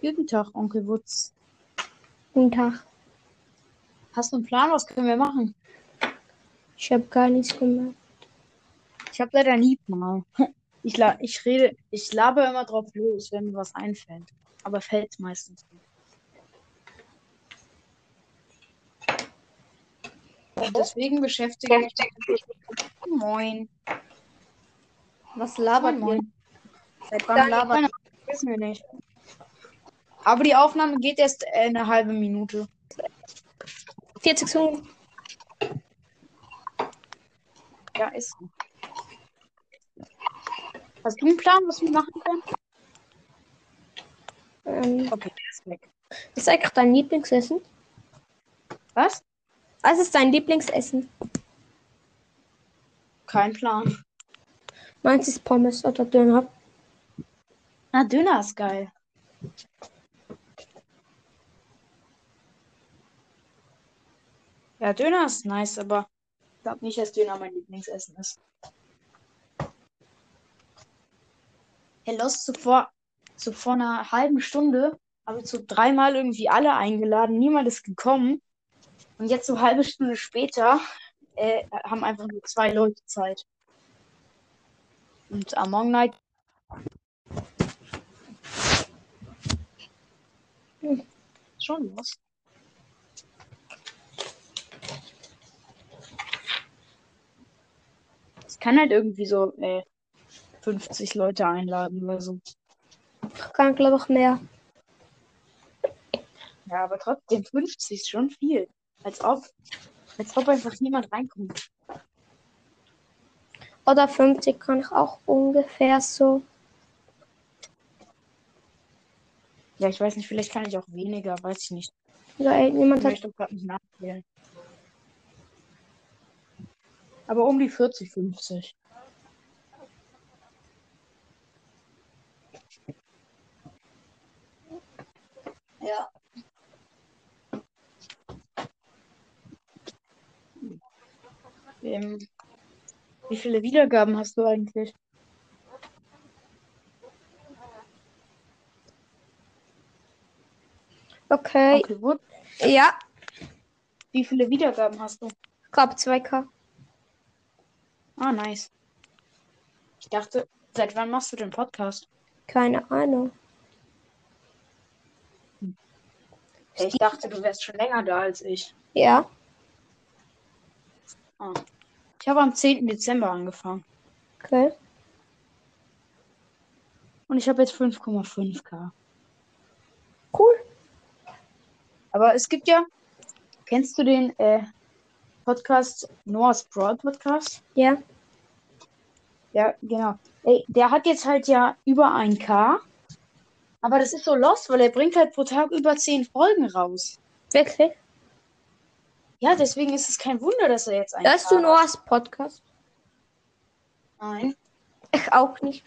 Guten Tag, Onkel Wutz. Guten Tag. Hast du einen Plan? Was können wir machen? Ich habe gar nichts gemacht. Ich habe leider nie Plan. Ich, la ich rede, ich laber immer drauf los, wenn mir was einfällt. Aber fällt meistens nicht. Und deswegen beschäftige ich mich. Moin. Was labert Moin, ihr? moin. Seit Wann labert Wissen wir nicht. Aber die Aufnahme geht erst äh, eine halbe Minute. 40 Sekunden? Ja, ist. Hast du einen Plan, was wir machen können? Ähm, Okay, ist weg. ist eigentlich dein Lieblingsessen? Was? Was ist dein Lieblingsessen? Kein Plan. Meins ist Pommes oder Döner. Na, Döner ist geil. Ja, Döner ist nice, aber ich glaube nicht, dass Döner mein Lieblingsessen ist. Hey, Lost, so vor, so vor einer halben Stunde habe ich so dreimal irgendwie alle eingeladen, niemand ist gekommen. Und jetzt so eine halbe Stunde später äh, haben einfach nur zwei Leute Zeit. Und Among Night Hm. schon los. Ich kann halt irgendwie so äh, 50 Leute einladen oder so. Ich kann, glaube ich, mehr. Ja, aber trotzdem 50 ist schon viel. Als ob, als ob einfach niemand reinkommt. Oder 50 kann ich auch ungefähr so. Ja, ich weiß nicht, vielleicht kann ich auch weniger, weiß ich nicht. Ja, ey, Ich niemand hat. möchte gerade nicht nachzählen. Aber um die 40, 50. Ja. Ähm, wie viele Wiedergaben hast du eigentlich? Okay. Onkel Wood, Ja, wie viele Wiedergaben hast du? ich glaube 2K. Ah, nice. Ich dachte, seit wann machst du den Podcast? Keine Ahnung. Ich dachte, du wärst schon länger da als ich. Ja, Ah. Ich habe am 10. Dezember angefangen. okay. Und ich habe jetzt 5,5k. Cool. Aber es gibt ja, kennst du den äh, Podcast Noah's Broad Podcast? Ja. Ja, genau. Ey, der hat jetzt halt ja über 1k. Aber das ist so lost, weil er bringt halt pro Tag über 10 Folgen raus. Wirklich? Ja, deswegen ist es kein Wunder, dass er jetzt 1k Hörst du. Noahs Podcast? Nein. Ich auch nicht.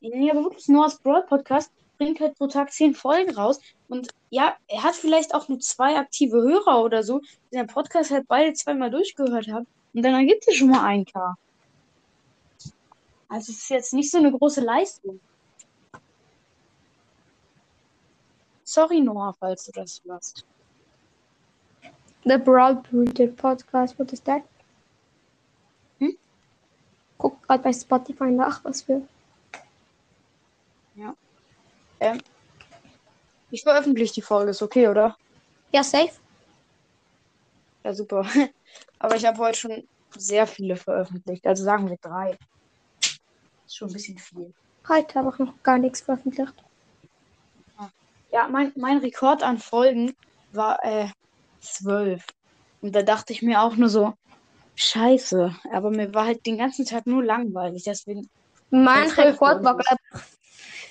Nee, aber wirklich Noah's Broad Podcast bringt halt pro Tag 10 Folgen raus. Und ja, er hat vielleicht auch nur zwei aktive Hörer oder so, die den Podcast halt beide zweimal durchgehört haben. Und dann ergibt es schon mal 1k. Also es ist jetzt nicht so eine große Leistung. Sorry, Noah, falls du das hörst. The Broad Breeder Podcast, what is that? Hm? Guck gerade bei Spotify nach, was für. Ähm, ich veröffentliche die Folge, ist okay, oder? Ja, safe. Ja, super. Aber ich habe heute schon sehr viele veröffentlicht. Also sagen wir drei. Ist schon ein bisschen viel. Heute habe ich noch gar nichts veröffentlicht. Ja, mein, mein Rekord an Folgen war äh, zwölf. Und da dachte ich mir auch nur so, scheiße. Aber mir war halt den ganzen Tag nur langweilig. Deswegen. Mein Rekord war, glaube ich,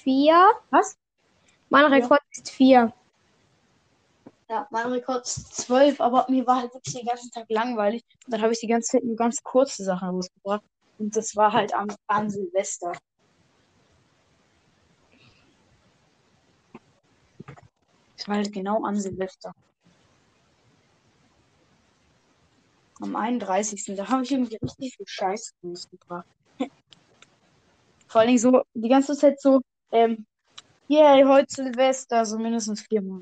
vier. Was? Mein Rekord ist vier. Ja, mein Rekord ist zwölf, aber mir war halt wirklich den ganzen Tag langweilig. Und dann habe ich die ganze Zeit nur ganz kurze Sachen rausgebracht. Und das war halt am, an Silvester. Das war halt genau an Silvester. Am 31. Da habe ich irgendwie richtig viel Scheiß rausgebracht. Vor allen Dingen so die ganze Zeit so Ähm, yay, heute Silvester, so mindestens viermal.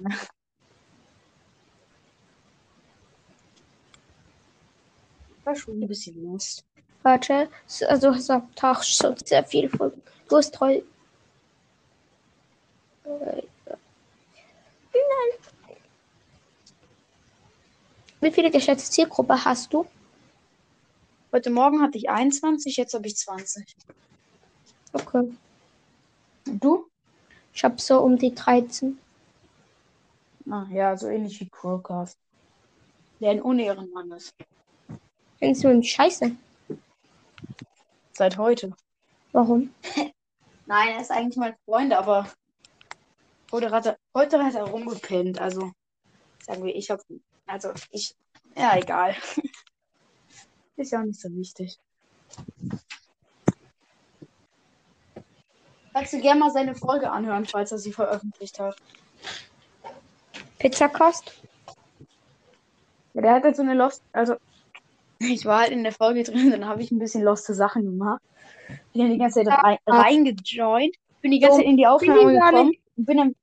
War schon ein bisschen lost. Warte, so- also hast am Tag schon sehr viel Folgen. Du hast heute. Nein. Wie viele geschätzte Zielgruppe hast du? Heute Morgen hatte ich 21, jetzt habe ich 20. Okay. Und du? Ich habe so um die 13. Ah, ja, so ähnlich wie Crowcast. Der ein Unehrenmann ist. Findest du ihn scheiße? Seit heute. Warum? Nein, er ist eigentlich mein Freund, aber heute hat er, heute hat er rumgepennt. Also, sagen wir, ich habe, also ich, ja, egal. Ist ja auch nicht so wichtig. Kannst du gerne mal seine Folge anhören, falls er sie veröffentlicht hat. Pizzakost? Ja, der hat halt so eine Lost, also ich war halt in der Folge drin, dann habe ich ein bisschen loste Sachen gemacht. Bin dann die ganze Zeit rein, reingejoint, bin die ganze Zeit in die Aufnahme gekommen und bin dann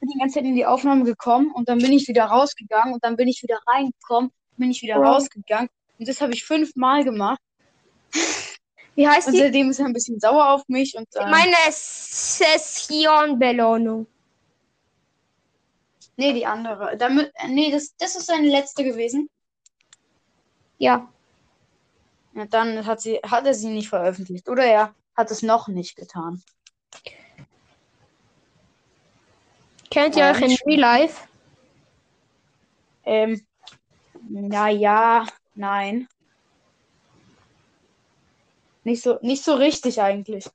bin die ganze Zeit in die Aufnahme gekommen und dann bin ich wieder rausgegangen und dann bin ich wieder reingekommen, bin ich wieder Oh. rausgegangen und das habe ich fünfmal gemacht Wie heißt und die? seitdem ist er ein bisschen sauer auf mich und äh, Meine Session-Belohnung. nee, die andere. Damit, nee, das, das ist seine letzte gewesen. Ja. Ja, dann hat sie, hat er sie nicht veröffentlicht. Oder er hat es noch nicht getan. Kennt ihr euch in Real Life? Ähm, na ja, nein. Nicht so, nicht so richtig eigentlich.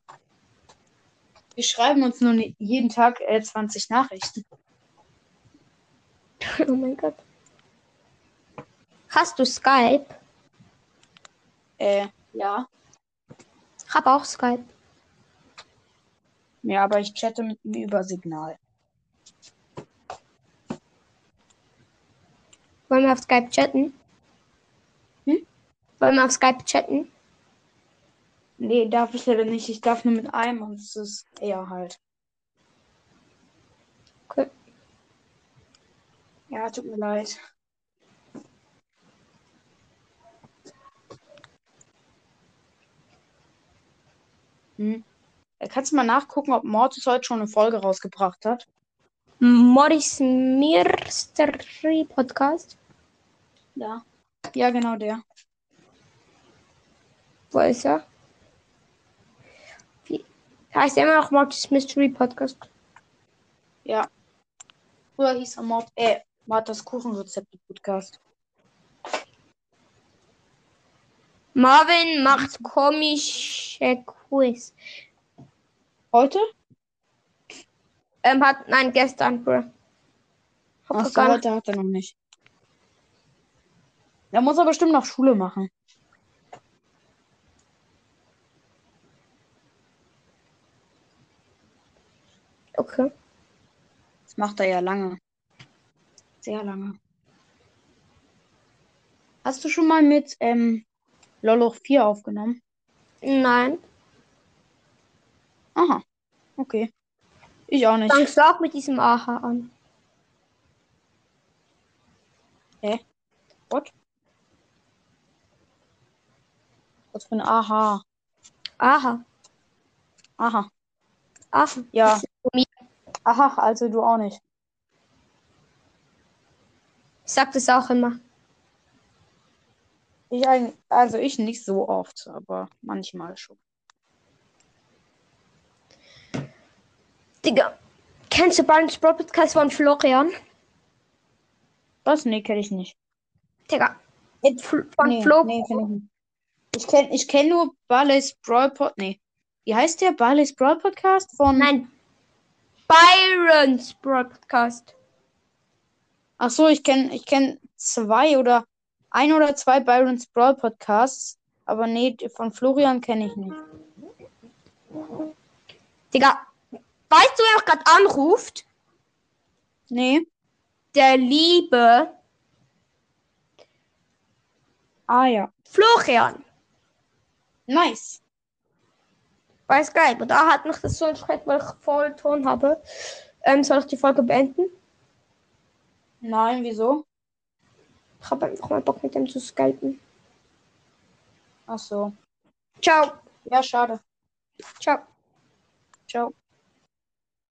Wir schreiben uns nur jeden Tag äh, 20 Nachrichten. Oh mein Gott. Hast du Skype? Äh, ja. Ich habe auch Skype. Ja, aber ich chatte mit ihm über Signal. Wollen wir auf Skype chatten? Hm? Wollen wir auf Skype chatten? Nee, darf ich leider nicht. Ich darf nur mit einem und es ist eher halt. Okay. Ja, tut mir leid. Hm. Äh, Kannst du mal nachgucken, ob Mortis heute schon eine Folge rausgebracht hat? Morris Mystery Podcast. Ja. Ja, genau der. Wo ist er? Heißt er immer noch Mortis Mystery Podcast? Ja. Früher hieß er Mord, äh, Marthas Kuchenrezepte-Podcast. Marvin macht komische Quiz. Heute? Ähm, hat, nein, gestern, Bro. Gar nicht- heute hat er noch nicht. Er muss aber bestimmt noch Schule machen. Okay. Das macht er ja lange. Sehr lange. Hast du schon mal mit ähm, Loloch 4 aufgenommen? Nein. Aha. Okay. Ich auch nicht. Fangst du auch mit diesem Aha an? What? Was für ein Aha. Aha. Aha. Aha. Ja. Das ist von mir. Aha, also du auch nicht. Ich sag das auch immer. Ich eigentlich, also ich nicht so oft, aber manchmal schon. Digga. Kennst du Barnes Bro Podcast von Florian? Was? Nee, kenne ich nicht. Digga. Von Nee, Flo. nee, kenn ich nicht. Ich kenne ich kenn nur Barley's Brawl Pod. Nee. Wie heißt der? Barley's Brawl Podcast von. Nein. Byron's Bro Podcast. Ach so, ich kenne ich kenn zwei oder ein oder zwei Byron's Brawl Podcasts. Aber nee, von Florian kenne ich nicht. Digga. Weißt du, wer auch gerade anruft? Nee. Der liebe Ah ja. Florian. Nice. Bei Skype. Und da hat mich das so erschreckt, weil ich voll Ton habe. Ähm, soll ich die Folge beenden? Nein, wieso? Ich habe einfach mal Bock mit dem zu skypen. Ach so. Ciao. Ja, schade. Ciao. Ciao.